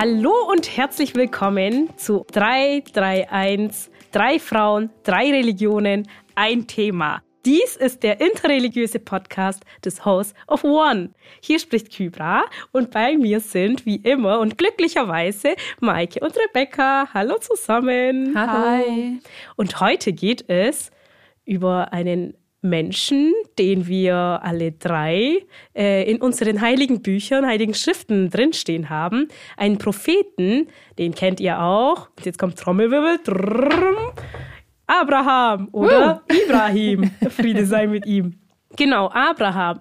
Hallo und herzlich willkommen zu 331, drei Frauen, drei Religionen, ein Thema. Dies ist der interreligiöse Podcast des House of One. Hier spricht Kybra und bei mir sind wie immer und glücklicherweise Maike und Rebecca. Hallo zusammen. Hi. Und heute geht es über einen Menschen, den wir alle drei äh, in unseren heiligen Büchern, heiligen Schriften drinstehen haben. Einen Propheten, den kennt ihr auch. Jetzt kommt Trommelwirbel. Drrrm. Abraham oder uh. Ibrahim. Friede sei mit ihm. Genau, Abraham.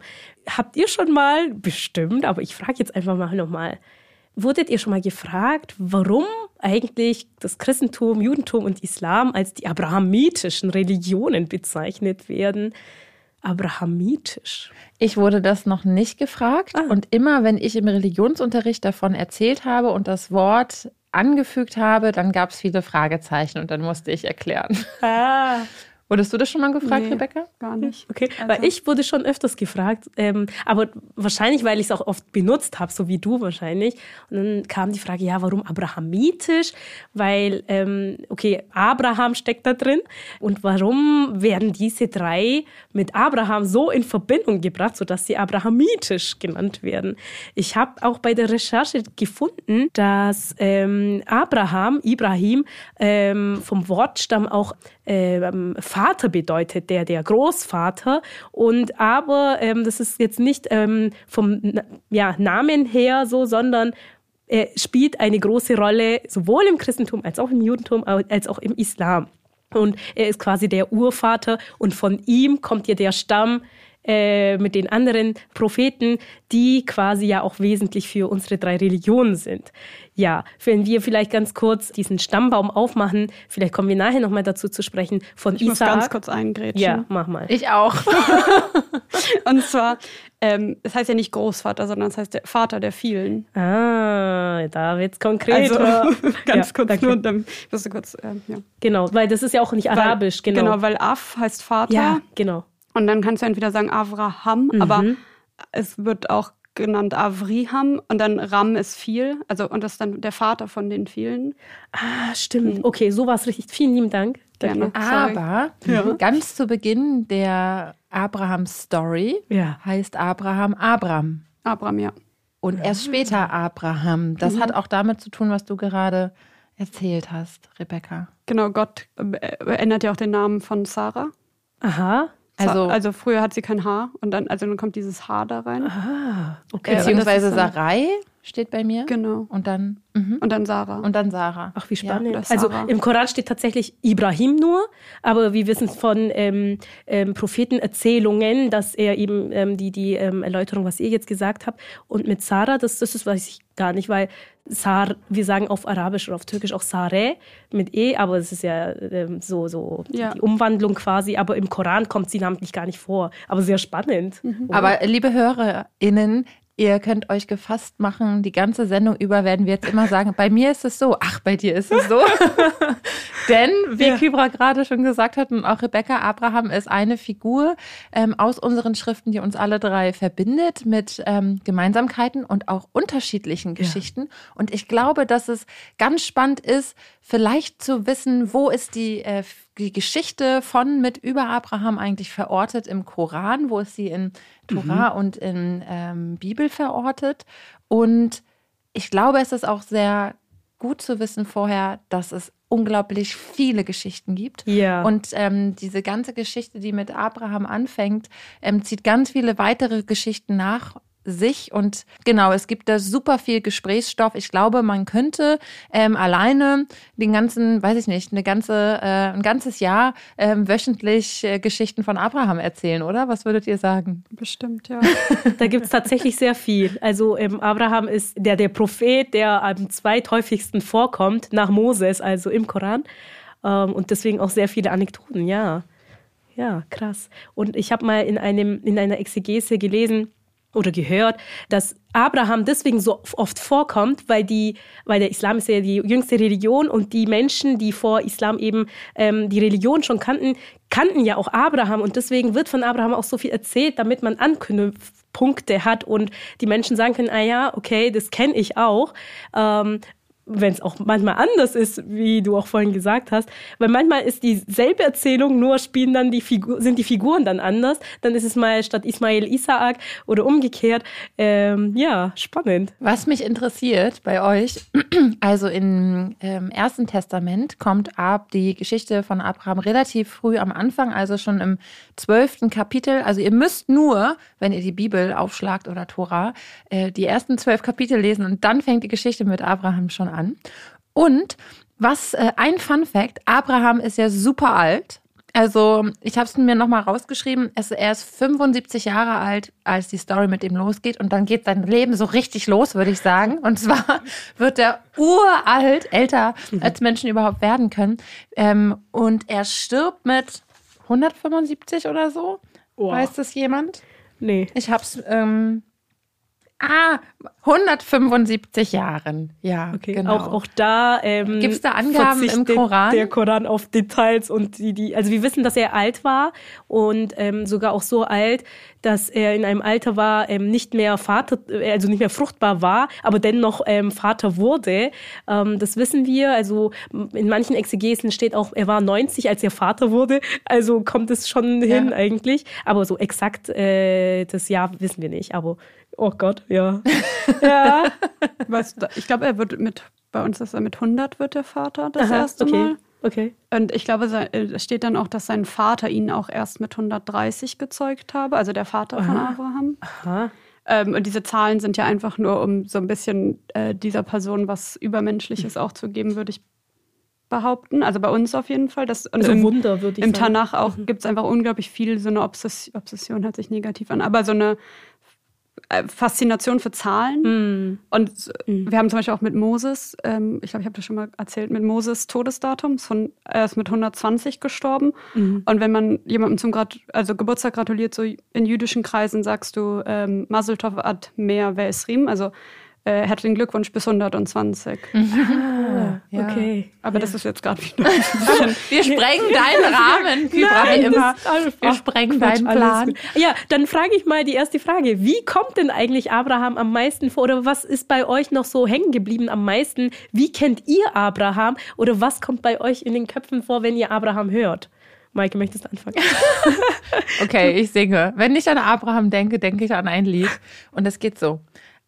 Habt ihr schon mal, bestimmt, aber ich frage jetzt einfach mal nochmal, wurdet ihr schon mal gefragt, warum eigentlich das Christentum, Judentum und Islam als die abrahamitischen Religionen bezeichnet werden? Abrahamitisch. Ich wurde das noch nicht gefragt. Ah. Und immer, wenn ich im Religionsunterricht davon erzählt habe und das Wort angefügt habe, dann gab es viele Fragezeichen und dann musste ich erklären. Ah. Wurdest du das schon mal gefragt, nee, Rebecca? Gar nicht. Okay, also. weil ich wurde schon öfters gefragt, ähm, aber wahrscheinlich, weil ich es auch oft benutzt habe, so wie du wahrscheinlich. Und dann kam die Frage, ja, warum abrahamitisch? Weil, ähm, okay, Abraham steckt da drin. Und warum werden diese drei mit Abraham so in Verbindung gebracht, sodass sie abrahamitisch genannt werden? Ich habe auch bei der Recherche gefunden, dass ähm, Abraham, Ibrahim, ähm, vom Wortstamm auch ähm, Vater bedeutet, der, der Großvater. Und aber ähm, das ist jetzt nicht ähm, vom ja, Namen her so, sondern er spielt eine große Rolle sowohl im Christentum als auch im Judentum als auch im Islam. Und er ist quasi der Urvater und von ihm kommt ja der Stamm äh, mit den anderen Propheten, die quasi ja auch wesentlich für unsere drei Religionen sind. Ja, wenn wir vielleicht ganz kurz diesen Stammbaum aufmachen, vielleicht kommen wir nachher nochmal dazu zu sprechen, von ich Isaac. Ich muss ganz kurz eingrätschen. Ja, mach mal. Ich auch. Und zwar, ähm, es heißt ja nicht Großvater, sondern es heißt der Vater der vielen. Ah, da wird es konkret. Also, ganz ja, kurz danke. nur, dann wirst du kurz, äh, ja. Genau, weil das ist ja auch nicht arabisch, weil, genau. Genau, weil Af heißt Vater. Ja, genau. Und dann kannst du entweder sagen Avraham, mhm. aber es wird auch genannt Avriham und dann Ram ist viel, also und das ist dann der Vater von den vielen. Ah, stimmt. Mhm. Okay, so war es richtig. Vielen lieben Dank. Gerne. Aber ja. ganz zu Beginn der Abraham-Story ja. heißt Abraham Abram. Abram, ja. Und erst später Abraham. Das mhm. hat auch damit zu tun, was du gerade erzählt hast, Rebecca. Genau, Gott ändert ja auch den Namen von Sarah. Aha. Also, also früher hat sie kein Haar und dann, also dann kommt dieses Haar da rein. Ah, okay. Beziehungsweise Sarai steht bei mir. Genau. Und dann mhm. und dann Sarah. Und dann Sarah. Ach, wie spannend. Ja, also im Koran steht tatsächlich Ibrahim nur, aber wir wissen von ähm, ähm, Prophetenerzählungen, dass er eben ähm, die, die ähm, Erläuterung, was ihr jetzt gesagt habt, und mit Sarah, das, das ist, weiß ich gar nicht, weil Sar, wir sagen auf Arabisch oder auf Türkisch auch Sare mit E, aber es ist ja ähm, so, so ja. die Umwandlung quasi. Aber im Koran kommt sie namentlich gar nicht vor. Aber sehr spannend. Mhm. Aber liebe HörerInnen, Ihr könnt euch gefasst machen, die ganze Sendung über werden wir jetzt immer sagen, bei mir ist es so, ach, bei dir ist es so. Denn, wie ja. Kybra gerade schon gesagt hat und auch Rebecca, Abraham ist eine Figur ähm, aus unseren Schriften, die uns alle drei verbindet mit ähm, Gemeinsamkeiten und auch unterschiedlichen Geschichten. Ja. Und ich glaube, dass es ganz spannend ist, vielleicht zu wissen, wo ist die äh, die Geschichte von mit über Abraham eigentlich verortet im Koran, wo ist sie in Torah mhm. und in ähm, Bibel verortet. Und ich glaube, es ist auch sehr gut zu wissen vorher, dass es unglaublich viele Geschichten gibt. Ja. Und ähm, diese ganze Geschichte, die mit Abraham anfängt, ähm, zieht ganz viele weitere Geschichten nach sich. Und genau, es gibt da super viel Gesprächsstoff. Ich glaube, man könnte ähm, alleine den ganzen, weiß ich nicht, eine ganze, äh, ein ganzes Jahr ähm, wöchentlich äh, Geschichten von Abraham erzählen, oder? Was würdet ihr sagen? Bestimmt, ja. da gibt es tatsächlich sehr viel. Also ähm, Abraham ist der, der Prophet, der am zweithäufigsten vorkommt nach Moses, also im Koran. Ähm, und deswegen auch sehr viele Anekdoten, ja. Ja, krass. Und ich habe mal in, einem, in einer Exegese gelesen, oder gehört, dass Abraham deswegen so oft vorkommt, weil, die, weil der Islam ist ja die jüngste Religion und die Menschen, die vor Islam eben ähm, die Religion schon kannten, kannten ja auch Abraham und deswegen wird von Abraham auch so viel erzählt, damit man Anknüpfpunkte hat und die Menschen sagen können, ah ja, okay, das kenne ich auch. Ähm, wenn es auch manchmal anders ist, wie du auch vorhin gesagt hast, weil manchmal ist dieselbe Erzählung, nur spielen dann die Figur, sind die Figuren dann anders. Dann ist es mal statt Ismail Isaak oder umgekehrt. Ähm, ja, spannend. Was mich interessiert bei euch, also im ähm, Ersten Testament kommt ab die Geschichte von Abraham relativ früh am Anfang, also schon im zwölften Kapitel. Also ihr müsst nur, wenn ihr die Bibel aufschlagt oder Tora, äh, die ersten zwölf Kapitel lesen und dann fängt die Geschichte mit Abraham schon an an. Und was äh, ein Fun Fact: Abraham ist ja super alt. Also, ich habe es mir nochmal rausgeschrieben. Es, er ist 75 Jahre alt, als die Story mit ihm losgeht. Und dann geht sein Leben so richtig los, würde ich sagen. Und zwar wird er uralt, älter als Menschen überhaupt werden können. Ähm, und er stirbt mit 175 oder so. Oh. Weiß das jemand? Nee. Ich habe es ähm, Ah, 175 Jahren. Ja, okay. Genau. Auch, auch da ähm, gibt es da Angaben im Koran? Der Koran auf Details und die, die, also wir wissen, dass er alt war und ähm, sogar auch so alt, dass er in einem Alter war, ähm, nicht mehr Vater, äh, also nicht mehr fruchtbar war, aber dennoch ähm, Vater wurde. Ähm, das wissen wir. Also in manchen Exegesen steht auch, er war 90, als er Vater wurde. Also kommt es schon ja. hin eigentlich. Aber so exakt äh, das Jahr wissen wir nicht. Aber Oh Gott, ja. ja. Weißt du, ich glaube, er wird mit, bei uns ist er mit 100 wird der Vater das Aha, erste okay. Mal. Okay. Und ich glaube, es steht dann auch, dass sein Vater ihn auch erst mit 130 gezeugt habe, also der Vater Aha. von Abraham. Aha. Ähm, und diese Zahlen sind ja einfach nur, um so ein bisschen äh, dieser Person was Übermenschliches auch zu geben, würde ich behaupten. Also bei uns auf jeden Fall. Das, und also im, Wunder, würde ich Im sagen. Tanach auch mhm. gibt es einfach unglaublich viel, so eine Obsession, Obsession hört sich negativ an, aber so eine äh, Faszination für Zahlen. Mm. Und mm. wir haben zum Beispiel auch mit Moses, ähm, ich glaube, ich habe das schon mal erzählt, mit Moses Todesdatum, von, er ist mit 120 gestorben. Mm. Und wenn man jemandem zum Grat also Geburtstag gratuliert, so in jüdischen Kreisen sagst du ähm, Mazel Tov ad mehr Ve'esrim, also äh, herzlichen Glückwunsch bis 120. Ah, ja. okay. Aber ja. das ist jetzt gerade wieder Wir sprengen deinen Rahmen, Kybra, wie immer. Wir sprengen deinen Plan. Ja, dann frage ich mal die erste Frage. Wie kommt denn eigentlich Abraham am meisten vor? Oder was ist bei euch noch so hängen geblieben am meisten? Wie kennt ihr Abraham? Oder was kommt bei euch in den Köpfen vor, wenn ihr Abraham hört? Maike, möchtest du anfangen? okay, ich singe. Wenn ich an Abraham denke, denke ich an ein Lied. Und es geht so.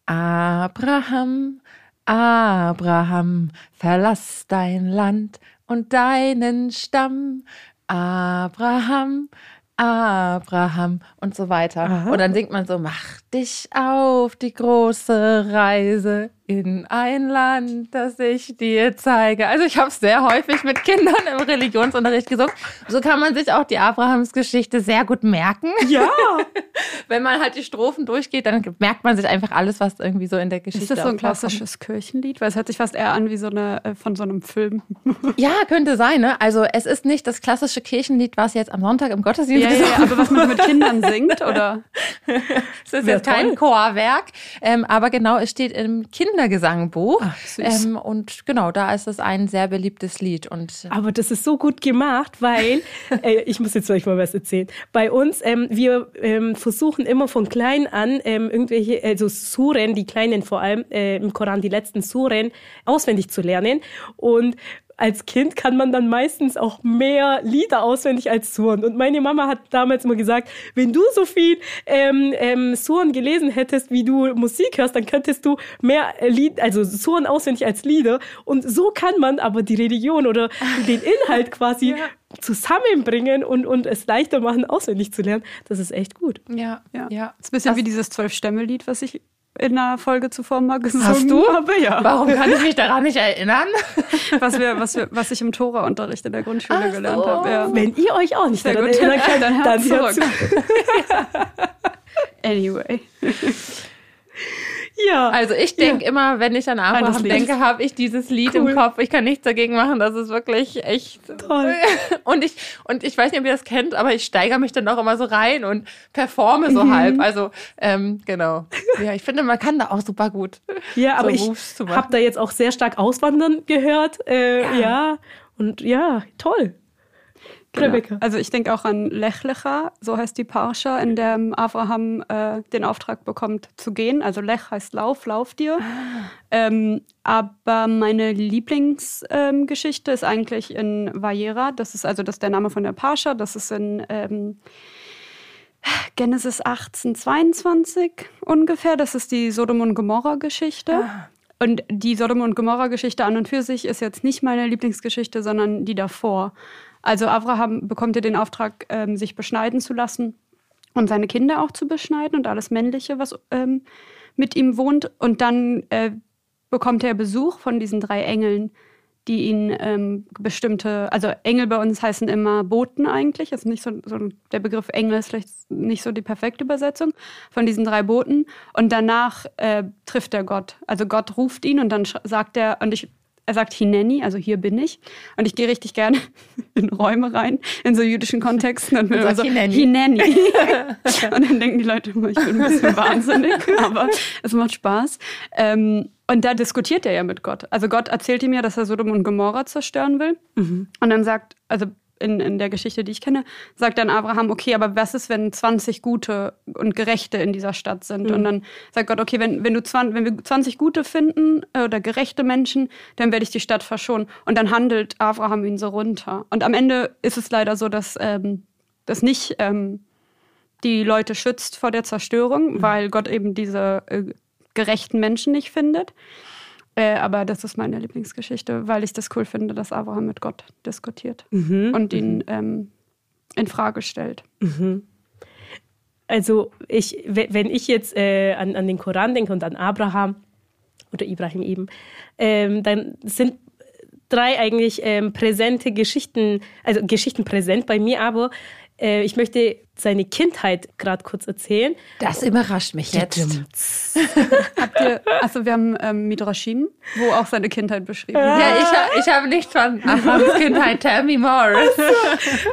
Abraham, Abraham, verlass dein Land und deinen Stamm. Abraham, Abraham und so weiter. Aha. Und dann singt man so, mach dich auf die große Reise in ein Land, das ich dir zeige. Also ich habe es sehr häufig mit Kindern im Religionsunterricht gesungen. So kann man sich auch die Abrahamsgeschichte sehr gut merken. Ja. Wenn man halt die Strophen durchgeht, dann merkt man sich einfach alles, was irgendwie so in der Geschichte Ist das so ein klassisches Kirchenlied? Weil es hört sich fast eher an wie so eine äh, von so einem Film. ja, könnte sein. Ne? Also es ist nicht das klassische Kirchenlied, was jetzt am Sonntag im Gottesdienst ja, ja, aber was man mit Kindern singt, oder? es ist jetzt kein Chorwerk, ähm, aber genau, es steht im Kinder Kindergesangbuch. Ach, ähm, und genau, da ist es ein sehr beliebtes Lied. Und Aber das ist so gut gemacht, weil, äh, ich muss jetzt euch mal was erzählen. Bei uns, ähm, wir ähm, versuchen immer von klein an ähm, irgendwelche, also Suren, die kleinen vor allem äh, im Koran, die letzten Suren, auswendig zu lernen. Und als Kind kann man dann meistens auch mehr Lieder auswendig als Suren. Und meine Mama hat damals immer gesagt, wenn du so viel ähm, ähm, Suren gelesen hättest, wie du Musik hörst, dann könntest du mehr Lied, also Suren auswendig als Lieder. Und so kann man aber die Religion oder den Inhalt quasi ja. zusammenbringen und, und es leichter machen, auswendig zu lernen. Das ist echt gut. Ja, ja. ja. Das ist ein bisschen das wie dieses Zwölf-Stämme-Lied, was ich in einer Folge zuvor mal gesungen Hast du? habe. Ja. Warum kann ich mich daran nicht erinnern? was, wir, was, wir, was ich im Tora-Unterricht in der Grundschule Ach gelernt so. habe. Ja. Wenn ihr euch auch nicht daran erinnern könnt, dann, dann zurück. anyway. Ja. Also ich denke ja. immer, wenn ich an Abraham denke, habe ich dieses Lied cool. im Kopf. Ich kann nichts dagegen machen. Das ist wirklich echt toll. Und ich, und ich weiß nicht, ob ihr das kennt, aber ich steigere mich dann auch immer so rein und performe so mhm. halb. Also, ähm, genau. Ja, ich finde, man kann da auch super gut. Ja, aber ich habe da jetzt auch sehr stark Auswandern gehört. Äh, ja. ja. Und ja, toll. Genau. Also ich denke auch an Lech Lecha, so heißt die Parsha, in der Abraham äh, den Auftrag bekommt zu gehen. Also Lech heißt Lauf, Lauf dir. Ah. Ähm, aber meine Lieblingsgeschichte ähm, ist eigentlich in Vajera. Das ist also das ist der Name von der Parsha. Das ist in ähm, Genesis 1822 ungefähr. Das ist die Sodom und Gomorra-Geschichte. Ah. Und die Sodom und Gomorra-Geschichte an und für sich ist jetzt nicht meine Lieblingsgeschichte, sondern die davor. Also Abraham bekommt ja den Auftrag, ähm, sich beschneiden zu lassen und seine Kinder auch zu beschneiden und alles Männliche, was ähm, mit ihm wohnt. Und dann äh, bekommt er Besuch von diesen drei Engeln, die ihn ähm, bestimmte, also Engel bei uns heißen immer Boten eigentlich, ist nicht so, so, der Begriff Engel ist vielleicht nicht so die perfekte Übersetzung von diesen drei Boten. Und danach äh, trifft er Gott. Also Gott ruft ihn und dann sagt er, und ich er sagt Hineni, also hier bin ich. Und ich gehe richtig gerne in Räume rein, in so jüdischen Kontexten. Und bin so, Hineni. Hineni. und dann denken die Leute immer, ich bin ein bisschen wahnsinnig, aber es macht Spaß. Ähm, und da diskutiert er ja mit Gott. Also Gott erzählt ihm ja, dass er Sodom und Gomorra zerstören will. Mhm. Und dann sagt, also in, in der Geschichte, die ich kenne, sagt dann Abraham, okay, aber was ist, wenn 20 Gute und Gerechte in dieser Stadt sind? Mhm. Und dann sagt Gott, okay, wenn, wenn, du 20, wenn wir 20 Gute finden äh, oder gerechte Menschen, dann werde ich die Stadt verschonen. Und dann handelt Abraham ihn so runter. Und am Ende ist es leider so, dass ähm, das nicht ähm, die Leute schützt vor der Zerstörung, mhm. weil Gott eben diese äh, gerechten Menschen nicht findet. Äh, aber das ist meine Lieblingsgeschichte, weil ich das cool finde, dass Abraham mit Gott diskutiert mhm. und ihn mhm. ähm, in Frage stellt. Mhm. Also ich, wenn ich jetzt äh, an, an den Koran denke und an Abraham oder Ibrahim eben, ähm, dann sind drei eigentlich ähm, präsente Geschichten, also Geschichten präsent bei mir, aber äh, ich möchte seine Kindheit gerade kurz erzählen. Das überrascht mich jetzt. Habt ihr, also wir haben ähm, Midrashim, wo auch seine Kindheit beschrieben wird. Ja, ich, ich habe nicht von Abrahams Kindheit. Tell me more.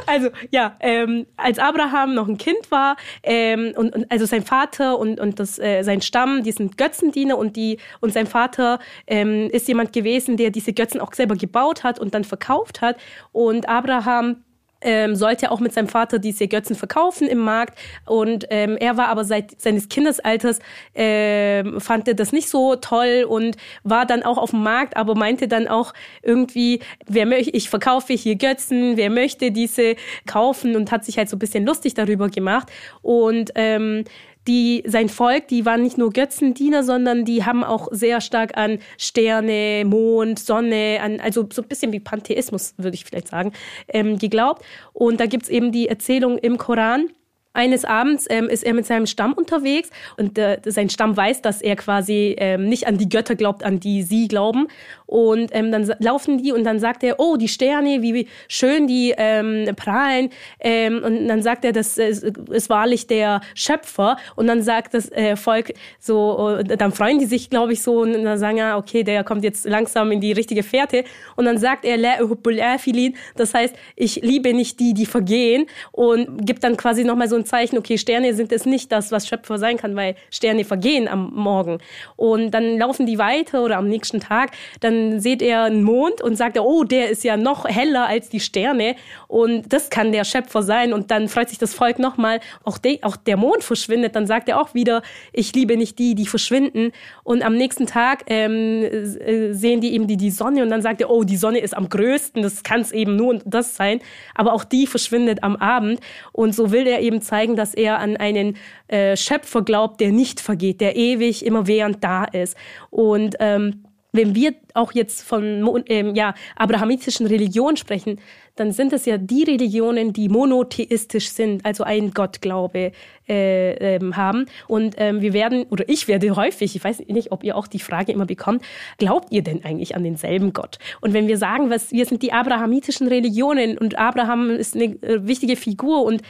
Also ja, ähm, als Abraham noch ein Kind war ähm, und, und also sein Vater und, und das, äh, sein Stamm, die sind Götzendiener und die und sein Vater ähm, ist jemand gewesen, der diese Götzen auch selber gebaut hat und dann verkauft hat und Abraham ähm, sollte auch mit seinem Vater diese Götzen verkaufen im Markt. Und ähm, er war aber seit seines Kindesalters, ähm, fand er das nicht so toll und war dann auch auf dem Markt, aber meinte dann auch irgendwie, wer möchte, ich verkaufe hier Götzen, wer möchte diese kaufen und hat sich halt so ein bisschen lustig darüber gemacht. Und ähm, die, sein Volk, die waren nicht nur Götzendiener, sondern die haben auch sehr stark an Sterne, Mond, Sonne, an, also so ein bisschen wie Pantheismus, würde ich vielleicht sagen, ähm, geglaubt. Und da gibt's eben die Erzählung im Koran, eines Abends ähm, ist er mit seinem Stamm unterwegs und äh, sein Stamm weiß, dass er quasi ähm, nicht an die Götter glaubt, an die sie glauben. Und ähm, dann laufen die und dann sagt er, oh, die Sterne, wie, schön die ähm, prahlen. Ähm, und dann sagt er, das ist, ist wahrlich der Schöpfer. Und dann sagt das äh, Volk so, äh, dann freuen die sich, glaube ich, so und dann sagen, ja, okay, der kommt jetzt langsam in die richtige Fährte. Und dann sagt er, das heißt, ich liebe nicht die, die vergehen und gibt dann quasi nochmal so ein Zeichen, okay, Sterne sind es nicht das, was Schöpfer sein kann, weil Sterne vergehen am Morgen. Und dann laufen die weiter oder am nächsten Tag, dann seht er einen Mond und sagt oh, der ist ja noch heller als die Sterne und das kann der Schöpfer sein. Und dann freut sich das Volk nochmal, auch, de, auch der Mond verschwindet, dann sagt er auch wieder, ich liebe nicht die, die verschwinden. Und am nächsten Tag ähm, äh, sehen die eben die, die Sonne und dann sagt er, oh, die Sonne ist am größten, das kann es eben nur das sein. Aber auch die verschwindet am Abend. Und so will er eben zeigen, dass er an einen äh, Schöpfer glaubt, der nicht vergeht, der ewig immer während da ist. Und ähm, wenn wir auch jetzt von ähm, ja, abrahamitischen Religionen sprechen, dann sind es ja die Religionen, die monotheistisch sind, also ein Gottglaube äh, ähm, haben. Und ähm, wir werden, oder ich werde häufig, ich weiß nicht, ob ihr auch die Frage immer bekommt, glaubt ihr denn eigentlich an denselben Gott? Und wenn wir sagen, was, wir sind die abrahamitischen Religionen und Abraham ist eine äh, wichtige Figur und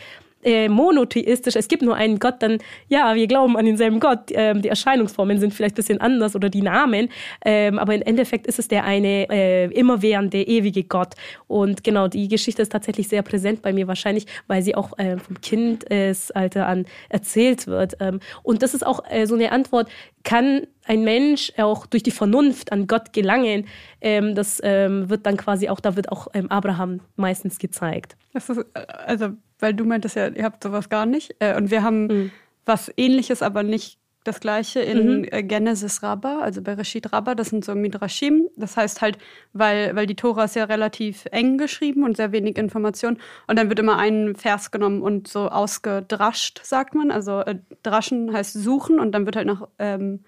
äh, monotheistisch, es gibt nur einen Gott, dann ja, wir glauben an denselben Gott. Ähm, die Erscheinungsformen sind vielleicht ein bisschen anders oder die Namen, ähm, aber im Endeffekt ist es der eine äh, immerwährende, ewige Gott. Und genau, die Geschichte ist tatsächlich sehr präsent bei mir, wahrscheinlich, weil sie auch äh, vom Kindesalter an erzählt wird. Ähm, und das ist auch äh, so eine Antwort, kann ein Mensch auch durch die Vernunft an Gott gelangen? Ähm, das ähm, wird dann quasi auch, da wird auch ähm, Abraham meistens gezeigt. Das ist, äh, also, weil du meintest ja, ihr habt sowas gar nicht. Äh, und wir haben mhm. was ähnliches, aber nicht das gleiche in mhm. Äh, Genesis Rabbah, also Bereshit Rabbah, das sind so Midrashim. Das heißt halt, weil, weil die Tora ist ja relativ eng geschrieben und sehr wenig Information. Und dann wird immer ein Vers genommen und so ausgedrascht, sagt man. Also äh, draschen heißt suchen und dann wird halt nach ähm,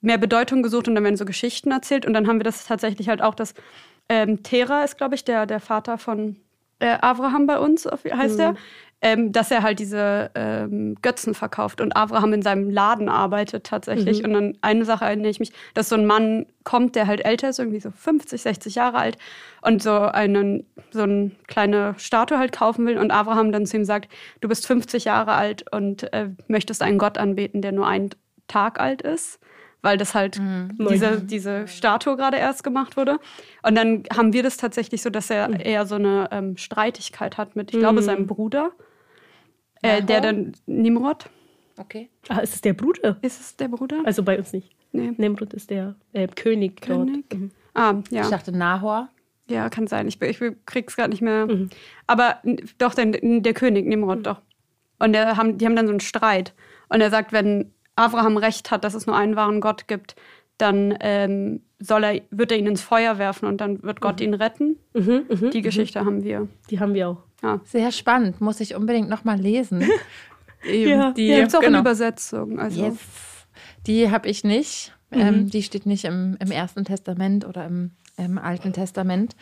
mehr Bedeutung gesucht und dann werden so Geschichten erzählt. Und dann haben wir das tatsächlich halt auch, dass ähm, Tera ist, glaube ich, der, der Vater von äh, Abraham bei uns, heißt mhm. er ähm, dass er halt diese ähm, Götzen verkauft und Abraham in seinem Laden arbeitet tatsächlich. Mhm. Und dann eine Sache erinnere ich mich, dass so ein Mann kommt, der halt älter ist, irgendwie so 50, 60 Jahre alt und so einen so eine kleine Statue halt kaufen will und Abraham dann zu ihm sagt, du bist 50 Jahre alt und äh, möchtest einen Gott anbeten, der nur einen Tag alt ist weil das halt mhm. diese, diese Statue gerade erst gemacht wurde. Und dann haben wir das tatsächlich so, dass er mhm. eher so eine ähm, Streitigkeit hat mit, ich glaube, mhm. seinem Bruder. Äh, der dann Nimrod. Okay. Ah, ist es der Bruder? Ist es der Bruder? Also bei uns nicht. Nee. Nimrod ist der äh, König, König dort. Mhm. Ah, ja. Ich dachte Nahor. Ja, kann sein. Ich, ich krieg's gerade nicht mehr. Mhm. Aber doch, der, der König, Nimrod, mhm. doch. Und der haben, die haben dann so einen Streit. Und er sagt, wenn Abraham recht hat, dass es nur einen wahren Gott gibt, dann ähm, soll er, wird er ihn ins Feuer werfen und dann wird Gott mhm. ihn retten. Mhm, mh, die Geschichte mh. haben wir. Die haben wir auch. Ja. Sehr spannend, muss ich unbedingt nochmal lesen. ja, die gibt es auch genau. in Übersetzung. Also. Yes. Die habe ich nicht. Mhm. Ähm, die steht nicht im, im Ersten Testament oder im, im Alten Testament.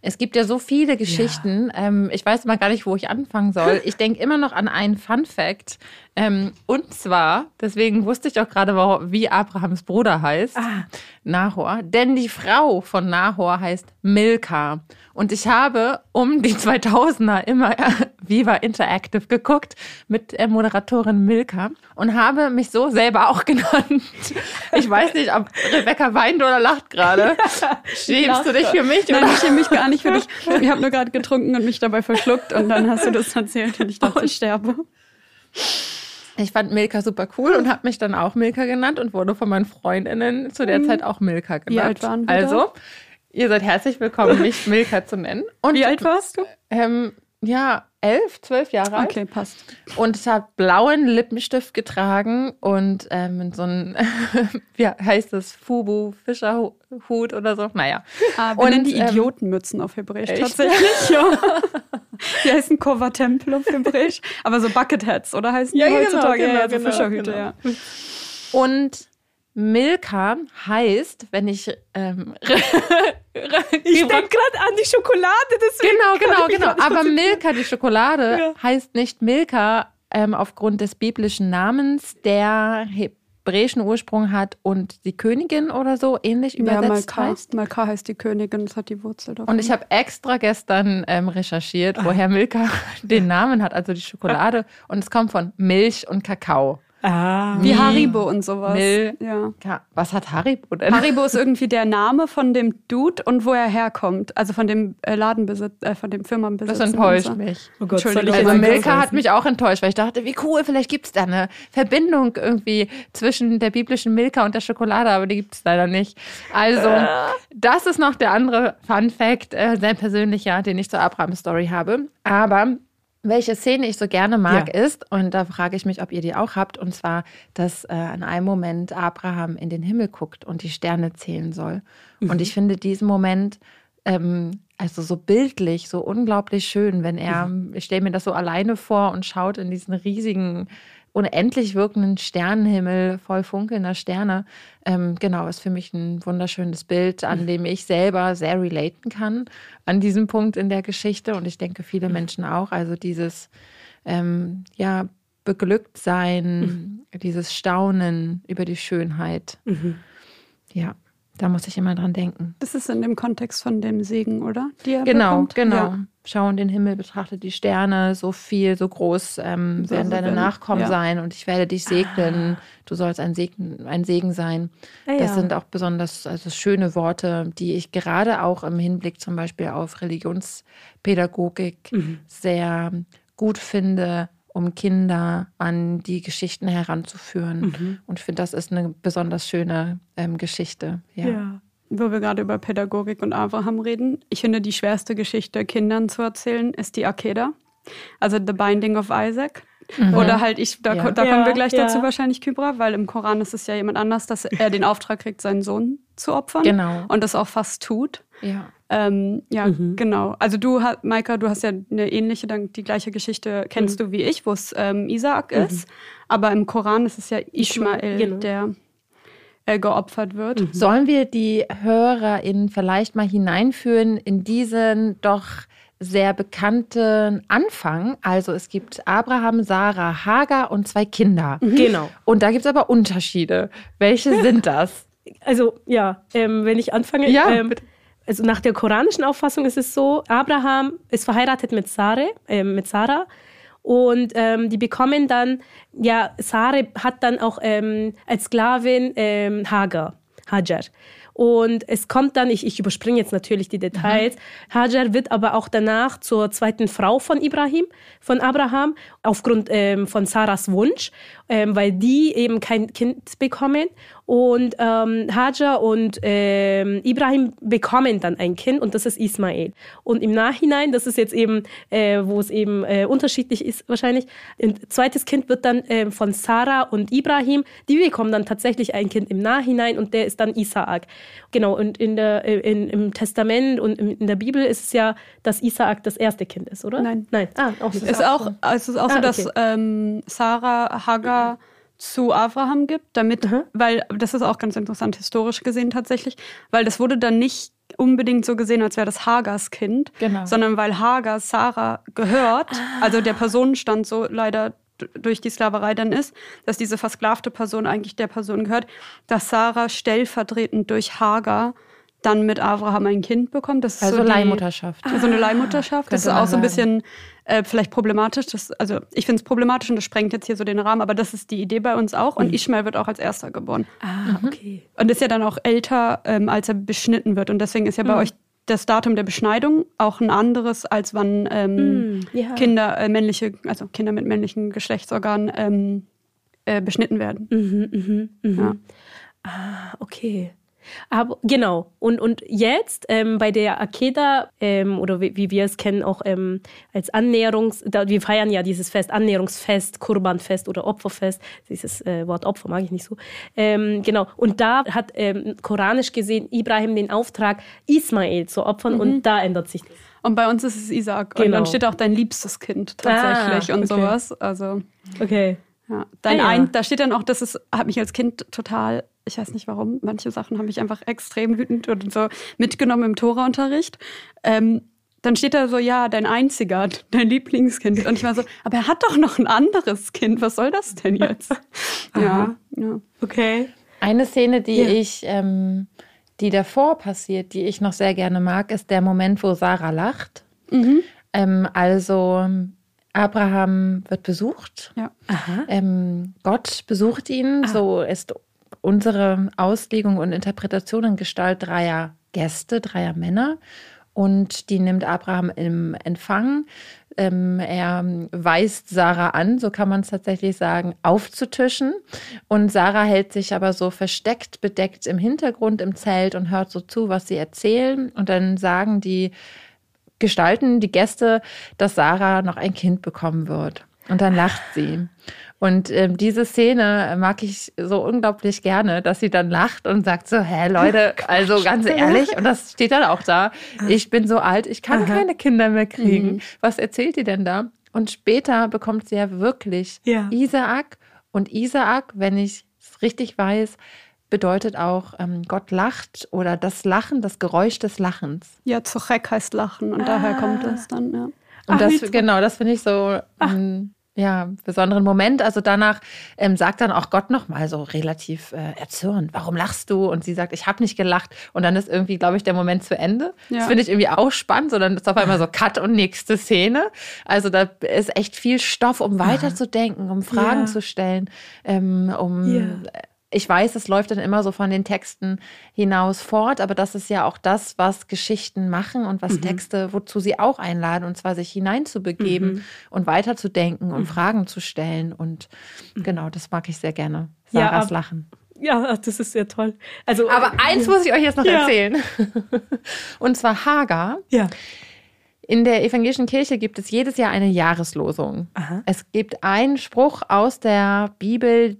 Es gibt ja so viele Geschichten. Ja. Ähm, ich weiß mal gar nicht, wo ich anfangen soll. Ich denke immer noch an einen Fun Fact. Ähm, und zwar, deswegen wusste ich auch gerade, wie Abrahams Bruder heißt, ah. Nahor. Denn die Frau von Nahor heißt Milka. Und ich habe um die 2000er immer Viva Interactive geguckt mit der Moderatorin Milka und habe mich so selber auch genannt. Ich weiß nicht, ob Rebecca weint oder lacht gerade. Schämst du dich für mich? Nein, ich schäme mich gar nicht für dich. Ich habe nur gerade getrunken und mich dabei verschluckt und dann hast du das erzählt und ich dachte, ich sterbe. Ich fand Milka super cool und habe mich dann auch Milka genannt und wurde von meinen Freundinnen zu der mhm. Zeit auch Milka genannt. Wie alt waren wir Also, da? ihr seid herzlich willkommen, mich Milka zu nennen. Und, Wie alt warst du? Ähm, ja, elf, zwölf Jahre alt. Okay, passt. Und ich habe blauen Lippenstift getragen und ähm, so ein, wie heißt das, Fubu, Fischerhut oder so. Naja. Ah, wir und, die ähm, Idiotenmützen auf Hebräisch echt? tatsächlich. ja. Die heißen Kova Tempel auf Hebräisch. Aber so Bucketheads, oder heißen ja, die genau, heutzutage? Genau, ja, so genau, Fischerhüte, genau. ja. Und Milka heißt, wenn ich. Ähm, ich denke gerade an die Schokolade. Deswegen genau, genau, genau. Aber Milka, die Schokolade, ja. heißt nicht Milka ähm, aufgrund des biblischen Namens, der hebräischen Ursprung hat und die Königin oder so ähnlich übersetzt ja, Malka, heißt. Malka heißt die Königin, das hat die Wurzel davon. Und ich habe extra gestern ähm, recherchiert, woher Milka den Namen hat, also die Schokolade. Und es kommt von Milch und Kakao. Ah, wie Haribo und sowas. Mil ja. Was hat Haribo denn? Haribo ist irgendwie der Name von dem Dude und wo er herkommt. Also von dem äh, Ladenbesitz, äh, von dem Firmenbesitzer. Das enttäuscht mich. Oh Gott, Entschuldigung. Also Milka hat mich auch enttäuscht, weil ich dachte, wie cool, vielleicht gibt es da eine Verbindung irgendwie zwischen der biblischen Milka und der Schokolade, aber die gibt es leider nicht. Also, äh. das ist noch der andere Fun Fact, äh, sehr persönlicher, den ich zur Abraham-Story habe. Aber welche Szene ich so gerne mag, ja. ist, und da frage ich mich, ob ihr die auch habt, und zwar, dass äh, an einem Moment Abraham in den Himmel guckt und die Sterne zählen soll. Mhm. Und ich finde diesen Moment, ähm, also so bildlich, so unglaublich schön, wenn er, mhm. ich stelle mir das so alleine vor und schaut in diesen riesigen unendlich wirkenden Sternenhimmel voll funkelnder Sterne. Ähm, genau, ist für mich ein wunderschönes Bild, an dem ich selber sehr relaten kann, an diesem Punkt in der Geschichte. Und ich denke, viele Menschen auch. Also dieses, ähm, ja, beglückt sein, mhm. dieses Staunen über die Schönheit. Mhm. Ja. Da muss ich immer dran denken. Das ist in dem Kontext von dem Segen, oder? genau, bekommt. genau. Ja. Schau in den Himmel, betrachte die Sterne, so viel, so groß ähm, so werden deine Nachkommen ja. sein und ich werde dich segnen. Ah. Du sollst ein Segen, ein Segen sein. Ah, das sind auch besonders also schöne Worte, die ich gerade auch im Hinblick zum Beispiel auf Religionspädagogik mhm. sehr gut finde, um Kinder an die Geschichten heranzuführen. Mhm. Und ich finde, das ist eine besonders schöne ähm, Geschichte. Ja. ja. Wo wir gerade über Pädagogik und Abraham reden, ich finde, die schwerste Geschichte Kindern zu erzählen ist die Akeda, also The Binding of Isaac. Mhm. Oder halt ich, da, ja. da kommen wir gleich ja. dazu wahrscheinlich, Kybra, weil im Koran ist es ja jemand anders, dass er den Auftrag kriegt, seinen Sohn zu opfern. Genau. Und das auch fast tut. Ja. Ähm, ja, mhm. genau. Also du, Maika, du hast ja eine ähnliche, die gleiche Geschichte kennst mhm. du wie ich, wo es ähm, Isaak mhm. ist. Aber im Koran ist es ja Ishmael, genau. der äh, geopfert wird. Mhm. Sollen wir die HörerInnen vielleicht mal hineinführen in diesen doch sehr bekannten Anfang. Also es gibt Abraham, Sarah, Hagar und zwei Kinder. Mhm. Genau. Und da gibt es aber Unterschiede. Welche sind das? Also ja, ähm, wenn ich anfange. Ja, ähm, also nach der koranischen Auffassung ist es so, Abraham ist verheiratet mit Sarah, äh, mit Sarah und ähm, die bekommen dann, ja, Sarah hat dann auch ähm, als Sklavin ähm, Hagar, Hajar. Und es kommt dann, ich, ich überspringe jetzt natürlich die Details, mhm. Hajar wird aber auch danach zur zweiten Frau von Ibrahim, von Abraham, aufgrund ähm, von Sarahs Wunsch, ähm, weil die eben kein Kind bekommen. Und ähm, Hajar und ähm, Ibrahim bekommen dann ein Kind und das ist Ismael. Und im Nachhinein, das ist jetzt eben, äh, wo es eben äh, unterschiedlich ist wahrscheinlich, ein zweites Kind wird dann äh, von Sarah und Ibrahim, die bekommen dann tatsächlich ein Kind im Nachhinein und der ist dann Isaak. Genau, und in der, äh, in, im Testament und in der Bibel ist es ja, dass Isaak das erste Kind ist, oder? Nein. Nein. Ah, auch nicht. Es ist auch, es ist auch ah, so, dass okay. ähm, Sarah Hagar zu Abraham gibt, damit, mhm. weil das ist auch ganz interessant historisch gesehen tatsächlich, weil das wurde dann nicht unbedingt so gesehen, als wäre das Hagars Kind, genau. sondern weil Hagar Sarah gehört, ah. also der Personenstand so leider durch die Sklaverei dann ist, dass diese versklavte Person eigentlich der Person gehört, dass Sarah stellvertretend durch Hagar dann mit Abraham ein Kind bekommt. Das ist also so die, Leihmutterschaft. Also eine Leihmutterschaft. Das ist auch so ein bisschen äh, vielleicht problematisch. Das, also ich finde es problematisch und das sprengt jetzt hier so den Rahmen, aber das ist die Idee bei uns auch. Und mhm. Ishmael wird auch als erster geboren. Ah, mhm. okay. Und ist ja dann auch älter, ähm, als er beschnitten wird. Und deswegen ist ja bei mhm. euch das Datum der Beschneidung auch ein anderes, als wann ähm, mm, ja. Kinder, äh, männliche, also Kinder mit männlichen Geschlechtsorganen ähm, äh, beschnitten werden. Mhm, mhm, mhm. Ja. Ah, okay. Aber genau. Und, und jetzt ähm, bei der Akeda, ähm, oder wie, wie, wir es kennen, auch ähm, als Annäherungs-, da, wir feiern ja dieses Fest, Annäherungsfest, Kurbanfest oder Opferfest. Dieses äh, Wort Opfer mag ich nicht so. Ähm, genau. Und da hat ähm, koranisch gesehen Ibrahim den Auftrag, Ismael zu opfern mhm. und da ändert sich das. Und bei uns ist es Isaac. Genau. Und dann steht auch dein liebstes Kind tatsächlich ah, und sowas. Also. Okay. Ja. Dein ah, ja. Ein, da steht dann auch, das ist, hat mich als Kind total ich weiß nicht warum, manche Sachen haben mich einfach extrem wütend und so mitgenommen im Tora-Unterricht. Ähm, dann steht da so, ja, dein einziger, dein Lieblingskind. Und ich war so, aber er hat doch noch ein anderes Kind. Was soll das denn jetzt? ja, ja, okay. Eine Szene, die ja. ich, ähm, die davor passiert, die ich noch sehr gerne mag, ist der Moment, wo Sarah lacht. Mhm. Ähm, also Abraham wird besucht. Ja. Ähm, Gott besucht ihn. Ah. So ist unsere Auslegung und Interpretation in Gestalt dreier Gäste, dreier Männer. Und die nimmt Abraham im Empfang. Ähm, er weist Sarah an, so kann man es tatsächlich sagen, aufzutischen. Und Sarah hält sich aber so versteckt, bedeckt im Hintergrund im Zelt und hört so zu, was sie erzählen. Und dann sagen die Gestalten, die Gäste, dass Sarah noch ein Kind bekommen wird. Und dann lacht sie. Und ähm, diese Szene mag ich so unglaublich gerne, dass sie dann lacht und sagt so, hä Leute, also ganz ehrlich, und das steht dann auch da, ich bin so alt, ich kann Aha. keine Kinder mehr kriegen. Mhm. Was erzählt die denn da? Und später bekommt sie ja wirklich ja. Isaak. Und Isaak, wenn ich es richtig weiß, bedeutet auch, ähm, Gott lacht oder das Lachen, das Geräusch des Lachens. Ja, Zuchek heißt Lachen und ah. daher kommt es dann, ja. Und Ach, das, genau, das finde ich so, ähm, ja, besonderen Moment. Also danach ähm, sagt dann auch Gott nochmal so relativ äh, erzürnt, warum lachst du? Und sie sagt, ich habe nicht gelacht. Und dann ist irgendwie, glaube ich, der Moment zu Ende. Ja. Das finde ich irgendwie auch spannend. So, dann ist auf einmal so Cut und nächste Szene. Also da ist echt viel Stoff, um weiterzudenken, um Fragen ja. zu stellen, ähm, um ja ich weiß, es läuft dann immer so von den Texten hinaus fort, aber das ist ja auch das, was Geschichten machen und was mhm. Texte, wozu sie auch einladen, und zwar sich hineinzubegeben mhm. und weiterzudenken und mhm. Fragen zu stellen. Und mhm. genau, das mag ich sehr gerne. Sarahs ja, Lachen. Ja, das ist sehr toll. Also, aber eins ja. muss ich euch jetzt noch ja. erzählen. und zwar Hagar. Ja. In der evangelischen Kirche gibt es jedes Jahr eine Jahreslosung. Aha. Es gibt einen Spruch aus der Bibel,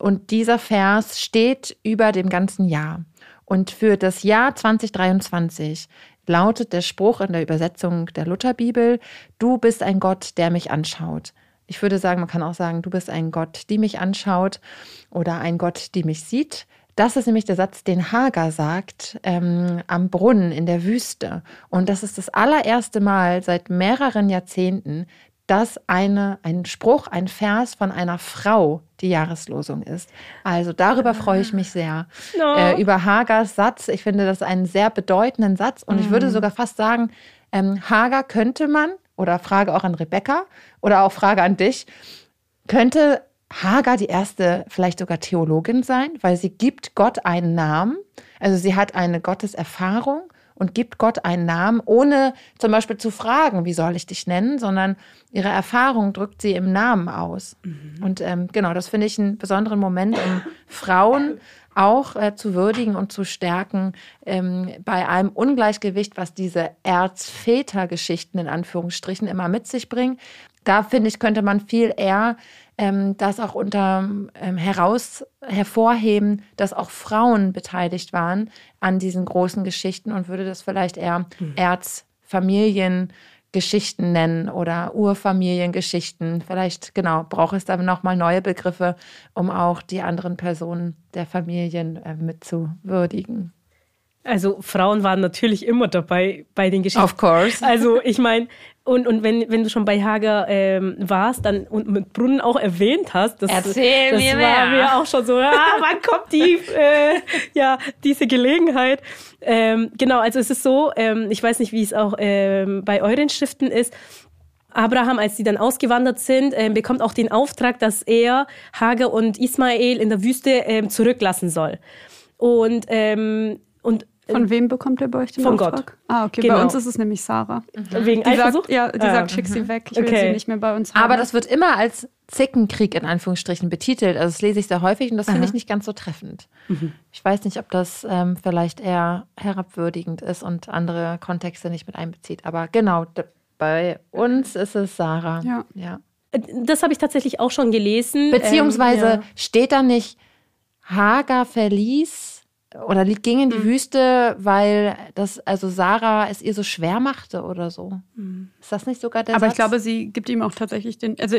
und dieser Vers steht über dem ganzen Jahr. Und für das Jahr 2023 lautet der Spruch in der Übersetzung der Lutherbibel, du bist ein Gott, der mich anschaut. Ich würde sagen, man kann auch sagen, du bist ein Gott, die mich anschaut oder ein Gott, die mich sieht. Das ist nämlich der Satz, den Hagar sagt ähm, am Brunnen in der Wüste. Und das ist das allererste Mal seit mehreren Jahrzehnten, dass eine, ein Spruch, ein Vers von einer Frau die Jahreslosung ist. Also darüber freue ich mich sehr. No. Äh, über Hagers Satz. Ich finde das einen sehr bedeutenden Satz. Und mm. ich würde mhm. sogar fast sagen, ähm, Hagar könnte man, oder Frage auch an Rebecca, oder auch Frage an dich, könnte Hagar die erste vielleicht sogar Theologin sein, weil sie gibt Gott einen Namen. Also sie hat eine Gotteserfahrung und gibt Gott einen Namen, ohne zum Beispiel zu fragen, wie soll ich dich nennen, sondern ihre Erfahrung drückt sie im Namen aus. Mhm. Und ähm, genau, das finde ich einen besonderen Moment, um Frauen auch äh, zu würdigen und zu stärken ähm, bei einem Ungleichgewicht, was diese Erzvätergeschichten in Anführungsstrichen immer mit sich bringen. Da finde ich, könnte man viel eher ähm, das auch unter ähm, heraus hervorheben, dass auch Frauen beteiligt waren an diesen großen Geschichten und würde das vielleicht eher mhm. Erzfamiliengeschichten nennen oder Urfamiliengeschichten. Vielleicht, genau, braucht es da nochmal neue Begriffe, um auch die anderen Personen der Familien äh, mit zu würdigen. Also Frauen waren natürlich immer dabei bei den Geschichten. Of course. Also ich meine, und, und wenn, wenn du schon bei Hager ähm, warst dann und mit Brunnen auch erwähnt hast, das, Erzähl das mir war mehr. mir auch schon so, ah, wann kommt die, äh, ja, diese Gelegenheit? Ähm, genau, also es ist so, ähm, ich weiß nicht, wie es auch ähm, bei euren Schriften ist, Abraham, als sie dann ausgewandert sind, äh, bekommt auch den Auftrag, dass er Hager und Ismael in der Wüste äh, zurücklassen soll. Und, ähm, und von wem bekommt er bei euch den Von Auftrag? Gott. Ah, okay. Genau. Bei uns ist es nämlich Sarah. Mhm. Wegen die sagt, Ja, die ah. sagt, schick sie weg. Ich will sie nicht mehr bei uns haben. Aber das wird immer als Zickenkrieg in Anführungsstrichen betitelt. Also das lese ich sehr häufig und das finde ich nicht ganz so treffend. Mhm. Ich weiß nicht, ob das ähm, vielleicht eher herabwürdigend ist und andere Kontexte nicht mit einbezieht. Aber genau, bei uns ist es Sarah. Ja. ja. Das habe ich tatsächlich auch schon gelesen. Beziehungsweise ähm, ja. steht da nicht, Hagar verließ oder ging in die mhm. Wüste, weil das, also Sarah es ihr so schwer machte oder so. Mhm. Ist das nicht sogar der Aber Satz? ich glaube, sie gibt ihm auch tatsächlich den, also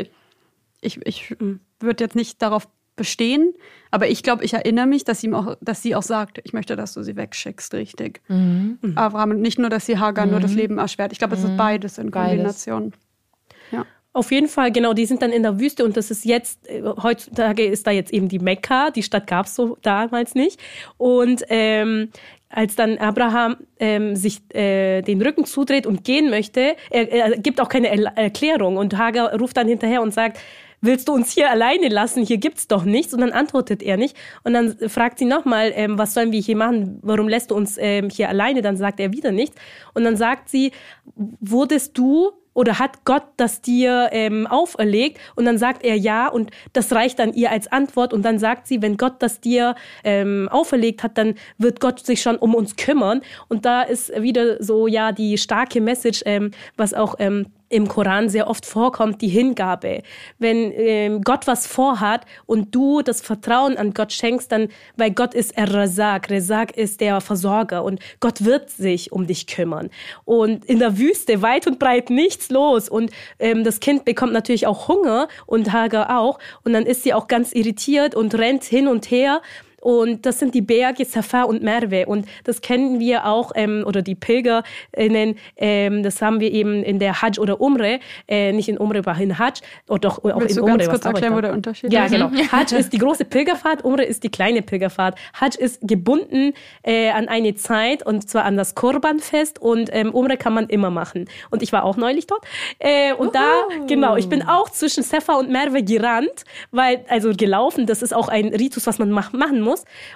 ich, ich würde jetzt nicht darauf bestehen, aber ich glaube, ich erinnere mich, dass sie, ihm auch, dass sie auch sagt, ich möchte, dass du sie wegschickst, richtig. Mhm. Abraham, nicht nur, dass sie Hagar nur das mhm. Leben erschwert. Ich glaube, es ist mhm. beides in Kombination. Beides. Auf jeden Fall, genau, die sind dann in der Wüste und das ist jetzt, äh, heutzutage ist da jetzt eben die Mekka, die Stadt gab es so damals nicht. Und ähm, als dann Abraham ähm, sich äh, den Rücken zudreht und gehen möchte, er, er gibt auch keine Erklärung und Hagar ruft dann hinterher und sagt, willst du uns hier alleine lassen? Hier gibt's doch nichts. Und dann antwortet er nicht. Und dann fragt sie nochmal, ähm, was sollen wir hier machen? Warum lässt du uns ähm, hier alleine? Dann sagt er wieder nichts. Und dann sagt sie, wurdest du oder hat Gott das dir ähm, auferlegt? Und dann sagt er ja und das reicht dann ihr als Antwort und dann sagt sie, wenn Gott das dir ähm, auferlegt hat, dann wird Gott sich schon um uns kümmern. Und da ist wieder so ja die starke Message, ähm, was auch ähm, im Koran sehr oft vorkommt, die Hingabe. Wenn ähm, Gott was vorhat und du das Vertrauen an Gott schenkst, dann, weil Gott ist Er-Razak, Razak ist der Versorger und Gott wird sich um dich kümmern. Und in der Wüste weit und breit nichts los und ähm, das Kind bekommt natürlich auch Hunger und Hager auch und dann ist sie auch ganz irritiert und rennt hin und her Und das sind die Berge Safa und Merve. Und das kennen wir auch, ähm, oder die PilgerInnen, ähm, das haben wir eben in der Hajj oder Umre, äh, nicht in Umre, aber in Hajj, oder doch auch Willst in du Umre. ganz was kurz erklären, wo der Unterschied ja, ist? genau. Hajj ist die große Pilgerfahrt, Umre ist die kleine Pilgerfahrt. Hajj ist gebunden äh, an eine Zeit und zwar an das Korbanfest und ähm, Umre kann man immer machen. Und ich war auch neulich dort. Äh, und da, genau, ich bin auch zwischen Sefa und Merve gerannt, weil, also gelaufen, das ist auch ein Ritus, was man mach, machen muss.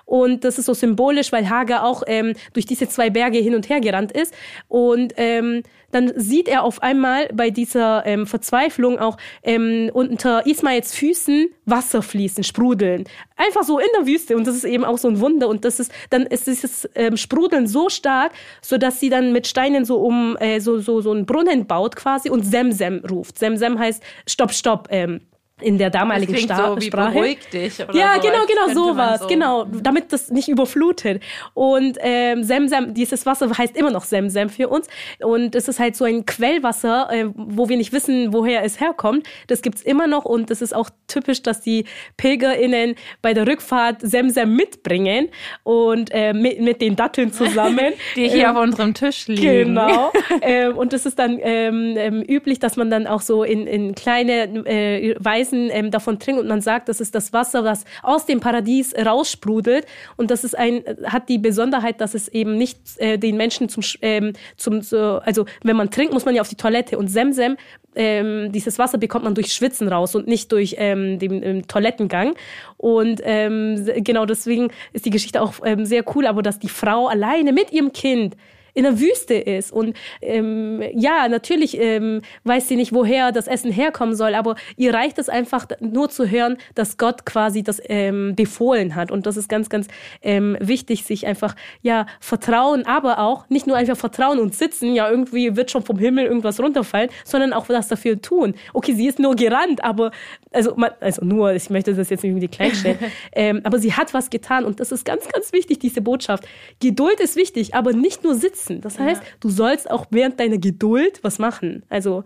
Und das ist so symbolisch, weil Hagar auch ähm, durch diese zwei Berge hin und her gerannt ist. Und ähm, dann sieht er auf einmal bei dieser ähm, Verzweiflung auch ähm, unter Ismaels Füßen Wasser fließen, sprudeln. Einfach so in der Wüste. Und das ist eben auch so ein Wunder. Und das ist, dann ist dieses ähm, Sprudeln so stark, so dass sie dann mit Steinen so um äh, so, so, so einen Brunnen baut quasi und Semsem ruft. Semsem heißt Stopp, Stopp. Ähm, in der damaligen klingt Sta so wie Sprache. beruhig dich oder ja, so, genau, genau, sowas, so- genau, damit das nicht überflutet. Und ähm, Semsem, dieses Wasser heißt immer noch Semsem für uns. Und es ist halt so ein Quellwasser, äh, wo wir nicht wissen, woher es herkommt. Das gibt's immer noch und das ist auch typisch, dass die PilgerInnen bei der Rückfahrt Semsem mitbringen und äh, mit, mit den Datteln zusammen. Die hier Ähm, auf unserem Tisch liegen. Genau. ähm, und es ist dann ähm, ähm, üblich, dass man dann auch so in, in kleine äh, Weisen ähm, davon trinkt und man sagt, das ist das Wasser, was aus dem Paradies raussprudelt. Und das ist ein, hat die Besonderheit, dass es eben nicht äh, den Menschen zum, ähm, zum so, also wenn man trinkt, muss man ja auf die Toilette und Semsem ähm, dieses Wasser bekommt man durch Schwitzen raus und nicht durch ähm, den ähm, Toilettengang. Und ähm, genau deswegen ist die Geschichte auch ähm, sehr cool, aber dass die Frau alleine mit ihrem Kind in der Wüste ist. Und ähm, ja, natürlich ähm, weiß sie nicht, woher das Essen herkommen soll, aber ihr reicht es einfach nur zu hören, dass Gott quasi das ähm, befohlen hat. Und das ist ganz, ganz ähm, wichtig, sich einfach ja vertrauen, aber auch nicht nur einfach vertrauen und sitzen, ja, irgendwie wird schon vom Himmel irgendwas runterfallen, sondern auch was dafür tun. Okay, sie ist nur gerannt, aber also, man, also nur, ich möchte das jetzt nicht irgendwie kleinstellen, ähm, aber sie hat was getan und das ist ganz, ganz wichtig, diese Botschaft. Geduld ist wichtig, aber nicht nur sitzen. Das heißt, du sollst auch während deiner Geduld was machen. Also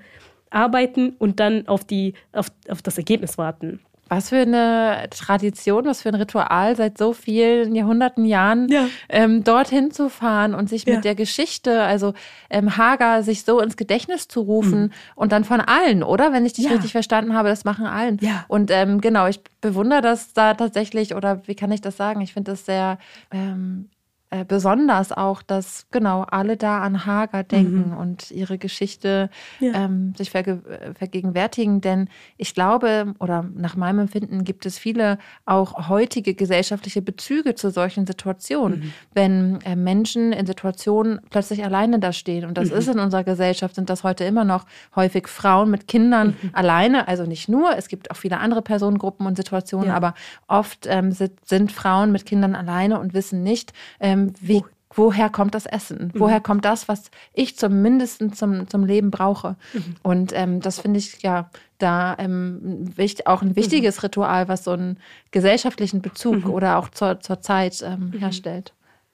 arbeiten und dann auf, die, auf, auf das Ergebnis warten. Was für eine Tradition, was für ein Ritual seit so vielen Jahrhunderten Jahren, Ja. ähm, dorthin zu fahren und sich Ja. mit der Geschichte, also ähm, Hagar, sich so ins Gedächtnis zu rufen und dann von allen, oder? Wenn ich dich Mhm. Ja. richtig verstanden habe, das machen allen. Ja. Und ähm, genau, ich bewundere das da tatsächlich, oder wie kann ich das sagen? Ich finde das sehr ähm, äh, besonders auch, dass genau alle da an Hagar denken und ihre Geschichte Mhm. Ja. ähm, sich verge vergegenwärtigen. Denn ich glaube, oder nach meinem Empfinden gibt es viele auch heutige gesellschaftliche Bezüge zu solchen Situationen. Mhm. Wenn äh, Menschen in Situationen plötzlich alleine da stehen. Und Mhm. das ist in unserer Gesellschaft, sind das heute immer noch häufig Frauen mit Kindern Mhm. alleine. Also nicht nur, es gibt auch viele andere Personengruppen und Situationen, Ja. aber oft ähm, sind, sind Frauen mit Kindern alleine und wissen nicht, ähm, wie, woher kommt das Essen? Mhm. Woher kommt das, was ich zumindest zum, zum Leben brauche? Mhm. Und ähm, das finde ich ja da ähm, auch ein wichtiges Mhm. Ritual, was so einen gesellschaftlichen Bezug oder auch zur, zur Zeit ähm, herstellt.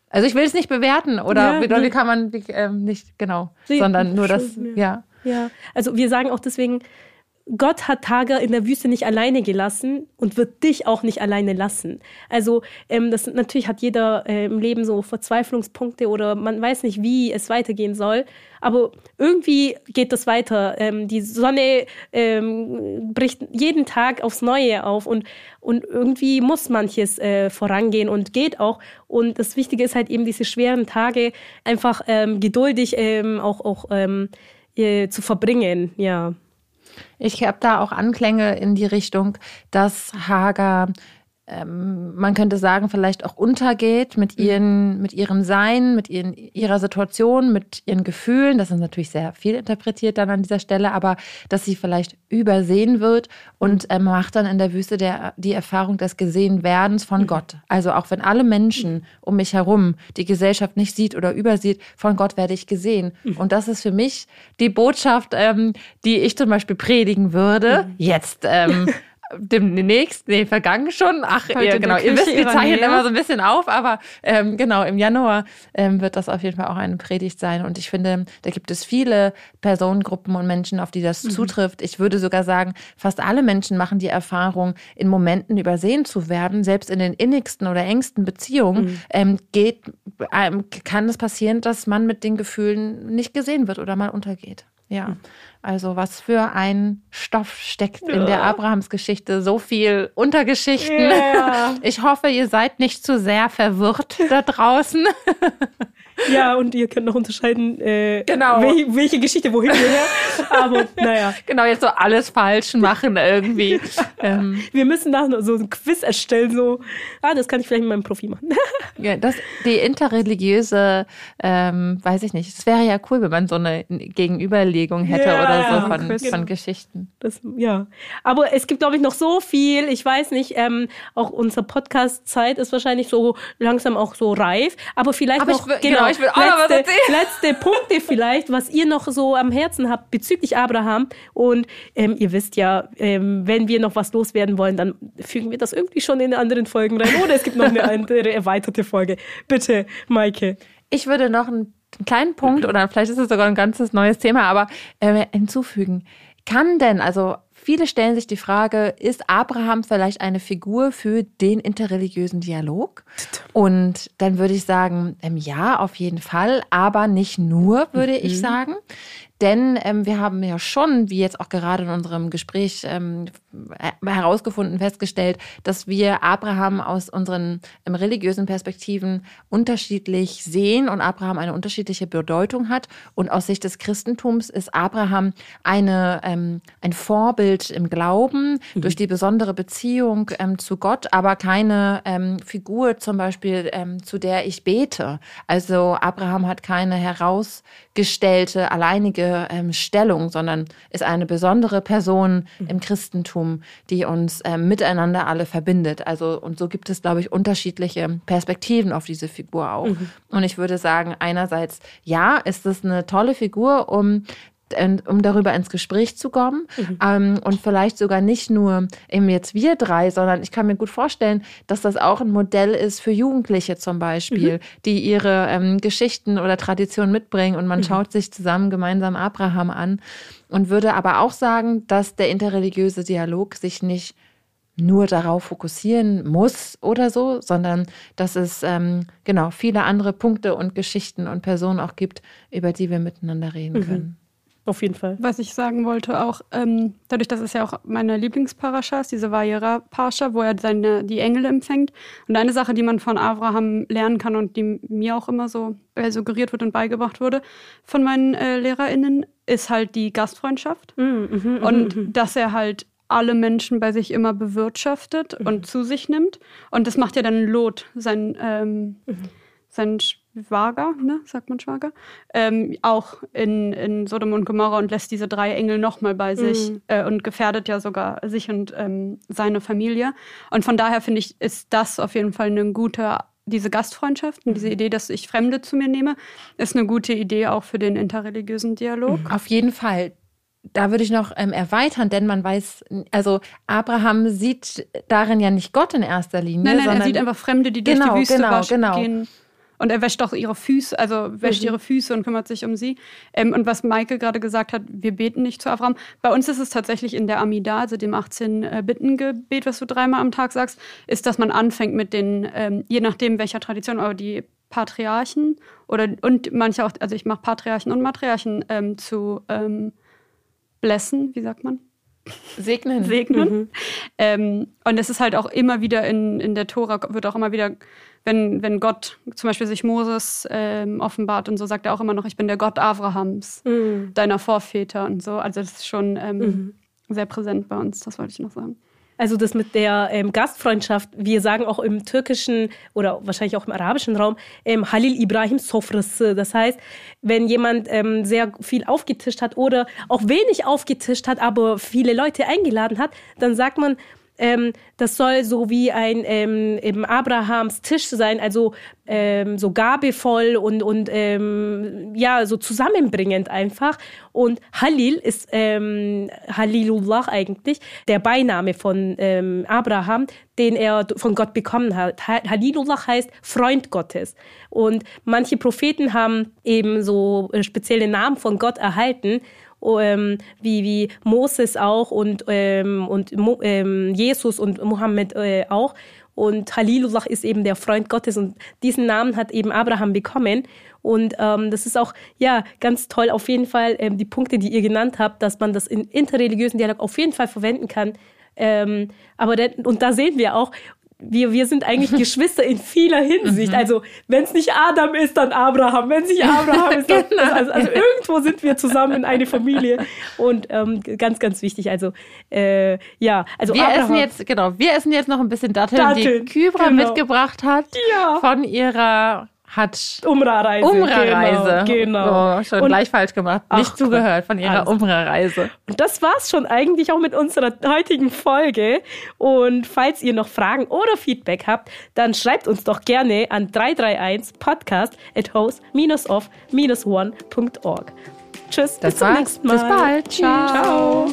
Also ich will es nicht bewerten oder Ja, wie, oder wie kann man wie, ähm, nicht genau, Nee, sondern nur das, schon, ja. Ja, also wir sagen auch deswegen, Gott hat Hagar in der Wüste nicht alleine gelassen und wird dich auch nicht alleine lassen. Also ähm, das natürlich hat jeder äh, im Leben so Verzweiflungspunkte oder man weiß nicht, wie es weitergehen soll. Aber irgendwie geht das weiter. Ähm, die Sonne ähm, bricht jeden Tag aufs Neue auf und und irgendwie muss manches äh, vorangehen und geht auch. Und das Wichtige ist halt eben diese schweren Tage einfach ähm, geduldig ähm, auch auch ähm, äh, zu verbringen. Ja. Ich habe da auch Anklänge in die Richtung, dass Hagar, ähm, man könnte sagen, vielleicht auch untergeht mit, ihren, mit ihrem Sein, mit ihren, ihrer Situation, mit ihren Gefühlen. Das ist natürlich sehr viel interpretiert dann an dieser Stelle, aber dass sie vielleicht übersehen wird und ähm, macht dann in der Wüste der, die Erfahrung des Gesehenwerdens von Gott. Also auch wenn alle Menschen um mich herum die Gesellschaft nicht sieht oder übersieht, von Gott werde ich gesehen. Und das ist für mich die Botschaft, ähm, die ich zum Beispiel predigen würde, jetzt ähm, demnächst, nee, vergangen schon. Ach, ihr, genau, ihr wisst, wir zeichnen immer so ein bisschen auf, aber ähm, genau, im Januar ähm, wird das auf jeden Fall auch eine Predigt sein. Und ich finde, da gibt es viele Personengruppen und Menschen, auf die das mhm. zutrifft. Ich würde sogar sagen, fast alle Menschen machen die Erfahrung, in Momenten übersehen zu werden, selbst in den innigsten oder engsten Beziehungen, mhm. ähm, geht, ähm, kann es passieren, dass man mit den Gefühlen nicht gesehen wird oder mal untergeht. Ja. Also was für ein Stoff steckt in der Abrahamsgeschichte. So viel Untergeschichten. Yeah. Ich hoffe, ihr seid nicht zu sehr verwirrt da draußen. Ja, und ihr könnt noch unterscheiden, äh, genau. welche, welche Geschichte wohin gehört. Aber naja. Genau, jetzt so alles falsch machen irgendwie. ähm. Wir müssen nach so ein Quiz erstellen, so, ah, das kann ich vielleicht mit meinem Profi machen. ja, das, die interreligiöse, ähm, weiß ich nicht, es wäre ja cool, wenn man so eine Gegenüberlegung hätte ja, oder so von, von genau. Geschichten. Das, ja, aber es gibt, glaube ich, noch so viel, ich weiß nicht, ähm, auch unsere Podcast-Zeit ist wahrscheinlich so langsam auch so reif, aber vielleicht aber noch, ich, genau, genau, ich will auch letzte, noch was erzählen. Letzte Punkte vielleicht, was ihr noch so am Herzen habt bezüglich Abraham. Und ähm, ihr wisst ja, ähm, wenn wir noch was loswerden wollen, dann fügen wir das irgendwie schon in anderen Folgen rein. Oder es gibt noch eine andere erweiterte Folge. Bitte, Maike. Ich würde noch einen kleinen Punkt oder vielleicht ist es sogar ein ganzes neues Thema, aber äh, hinzufügen. Kann denn, also Viele stellen sich die Frage, ist Abraham vielleicht eine Figur für den interreligiösen Dialog? Und dann würde ich sagen, ähm, ja, auf jeden Fall, aber nicht nur, würde mhm. ich sagen. Denn ähm, wir haben ja schon, wie jetzt auch gerade in unserem Gespräch ähm, herausgefunden, festgestellt, dass wir Abraham aus unseren ähm, religiösen Perspektiven unterschiedlich sehen und Abraham eine unterschiedliche Bedeutung hat. Und aus Sicht des Christentums ist Abraham eine, ähm, ein Vorbild im Glauben mhm. durch die besondere Beziehung ähm, zu Gott, aber keine ähm, Figur zum Beispiel, zu der ich bete. Also Abraham hat keine herausgestellte, alleinige wichtige ähm, Stellung, sondern ist eine besondere Person mhm. im Christentum, die uns ähm, miteinander alle verbindet. Also und so gibt es, glaube ich, unterschiedliche Perspektiven auf diese Figur auch. Mhm. Und ich würde sagen, einerseits ja, ist es eine tolle Figur, um um darüber ins Gespräch zu kommen mhm. ähm, und vielleicht sogar nicht nur eben jetzt wir drei, sondern ich kann mir gut vorstellen, dass das auch ein Modell ist für Jugendliche zum Beispiel, mhm. die ihre ähm, Geschichten oder Traditionen mitbringen und man mhm. schaut sich zusammen gemeinsam Abraham an und würde aber auch sagen, dass der interreligiöse Dialog sich nicht nur darauf fokussieren muss oder so, sondern dass es ähm, genau viele andere Punkte und Geschichten und Personen auch gibt, über die wir miteinander reden mhm. können. Auf jeden Fall. Was ich sagen wollte, auch ähm, dadurch, dass es ja auch meine Lieblingsparascha ist, diese Vajera-Parascha, wo er seine, die Engel empfängt. Und eine Sache, die man von Abraham lernen kann und die mir auch immer so äh, suggeriert wird und beigebracht wurde von meinen äh, LehrerInnen, ist halt die Gastfreundschaft. Mm, mm, und mm, dass er halt alle Menschen bei sich immer bewirtschaftet mhm. und zu sich nimmt. Und das macht ja dann Lot, sein, ähm, mhm. Sein Schwager, ne, sagt man Schwager, ähm, auch in, in Sodom und Gomorra und lässt diese drei Engel nochmal bei sich mhm. äh, und gefährdet ja sogar sich und ähm, seine Familie. Und von daher finde ich, ist das auf jeden Fall eine gute, diese Gastfreundschaft und diese mhm. Idee, dass ich Fremde zu mir nehme, ist eine gute Idee auch für den interreligiösen Dialog. Mhm. Auf jeden Fall da würde ich noch ähm, erweitern, denn man weiß, also Abraham sieht darin ja nicht Gott in erster Linie. Nein, nein, er sieht einfach Fremde, die durch genau, die Wüste genau, genau. gehen. Und er wäscht auch ihre Füße, also wäscht mhm. ihre Füße und kümmert sich um sie. Ähm, und was Maike gerade gesagt hat, wir beten nicht zu Abraham. Bei uns ist es tatsächlich in der Amida, also dem 18-Bitten-Gebet, was du dreimal am Tag sagst, ist, dass man anfängt mit den, ähm, je nachdem welcher Tradition, aber die Patriarchen oder und manche auch, also ich mache Patriarchen und Matriarchen ähm, zu ähm, blessen, wie sagt man? Segnen. Segnen. Mhm. Ähm, und es ist halt auch immer wieder in, in der Tora, wird auch immer wieder wenn, wenn Gott zum Beispiel sich Moses ähm, offenbart und so, sagt er auch immer noch, ich bin der Gott Abrahams, mhm. deiner Vorväter und so. Also das ist schon ähm, mhm. sehr präsent bei uns, das wollte ich noch sagen. Also das mit der ähm, Gastfreundschaft, wir sagen auch im türkischen oder wahrscheinlich auch im arabischen Raum ähm, Halil Ibrahim Sofrası. Das heißt, wenn jemand ähm, sehr viel aufgetischt hat oder auch wenig aufgetischt hat, aber viele Leute eingeladen hat, dann sagt man, ähm, das soll so wie ein ähm, eben Abrahams Tisch sein, also ähm, so gabevoll und, und ähm, ja, so zusammenbringend einfach. Und Halil ist ähm, Halilullah eigentlich, der Beiname von ähm, Abraham, den er von Gott bekommen hat. Halilullah heißt Freund Gottes. Und manche Propheten haben eben so äh, spezielle Namen von Gott erhalten ähm, wie, wie Moses auch und, ähm, und ähm, Jesus und Mohammed äh, auch. Und Halilullah ist eben der Freund Gottes und diesen Namen hat eben Abraham bekommen. Und ähm, das ist auch ja ganz toll auf jeden Fall ähm, die Punkte, die ihr genannt habt, dass man das in interreligiösen Dialog auf jeden Fall verwenden kann. Ähm, aber der, und da sehen wir auch, wir, wir sind eigentlich Geschwister in vieler Hinsicht. Mhm. Also, wenn es nicht Adam ist, dann Abraham. Wenn es nicht Abraham ist, dann. genau. also, also, irgendwo sind wir zusammen in eine Familie. Und ähm, ganz, ganz wichtig. Also, äh, ja. Also wir Abraham, essen jetzt, genau, wir essen jetzt noch ein bisschen Datteln, Datteln die Kybra genau. mitgebracht hat. Ja. Von ihrer hat Umra-Reise. Umra-Reise. Genau. genau. Oh, schon und, gleich falsch gemacht. Nicht ach, zugehört von ihrer Umra-Reise. Und das war's schon eigentlich auch mit unserer heutigen Folge. Und falls ihr noch Fragen oder Feedback habt, dann schreibt uns doch gerne an 331 podcast at host-off-one.org. Tschüss, das bis zum nächsten Mal. Bis bald. Ciao. Ciao.